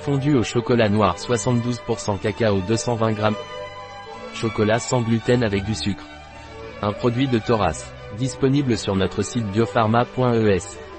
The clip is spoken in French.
Fondu au chocolat noir 72% cacao 220 g. Chocolat sans gluten avec du sucre. Un produit de Thoras. Disponible sur notre site biopharma.es.